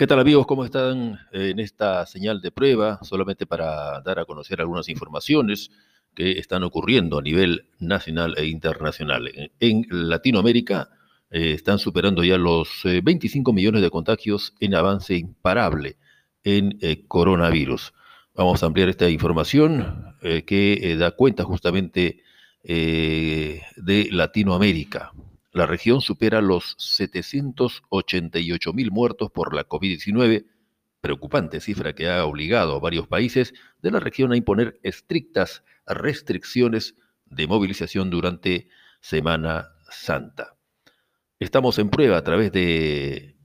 ¿Qué tal amigos? ¿Cómo están en esta señal de prueba? Solamente para dar a conocer algunas informaciones que están ocurriendo a nivel nacional e internacional. En Latinoamérica eh, están superando ya los 25 eh, millones de contagios en avance imparable en eh, coronavirus. Vamos a ampliar esta información que da cuenta justamente de Latinoamérica. La región supera los 788 mil muertos por la COVID-19, preocupante cifra que ha obligado a varios países de la región a imponer estrictas restricciones de movilización durante Semana Santa. Estamos en prueba a través de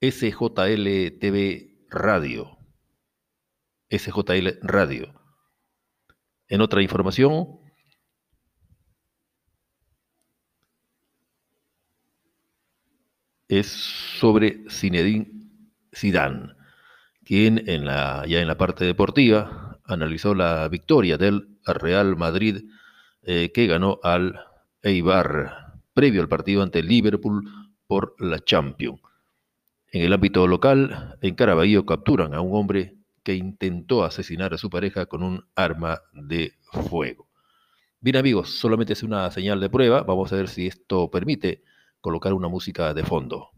SJL TV Radio. SJL Radio. En otra información, es sobre Zinedine Zidane, quien en la, ya en la parte deportiva analizó la victoria del Real Madrid eh, que ganó al Eibar previo al partido ante Liverpool por la Champions. En el ámbito local, en Caraballo capturan a un hombre que intentó asesinar a su pareja con un arma de fuego. Bien amigos, solamente es una señal de prueba. Vamos a ver si esto permite colocar una música de fondo.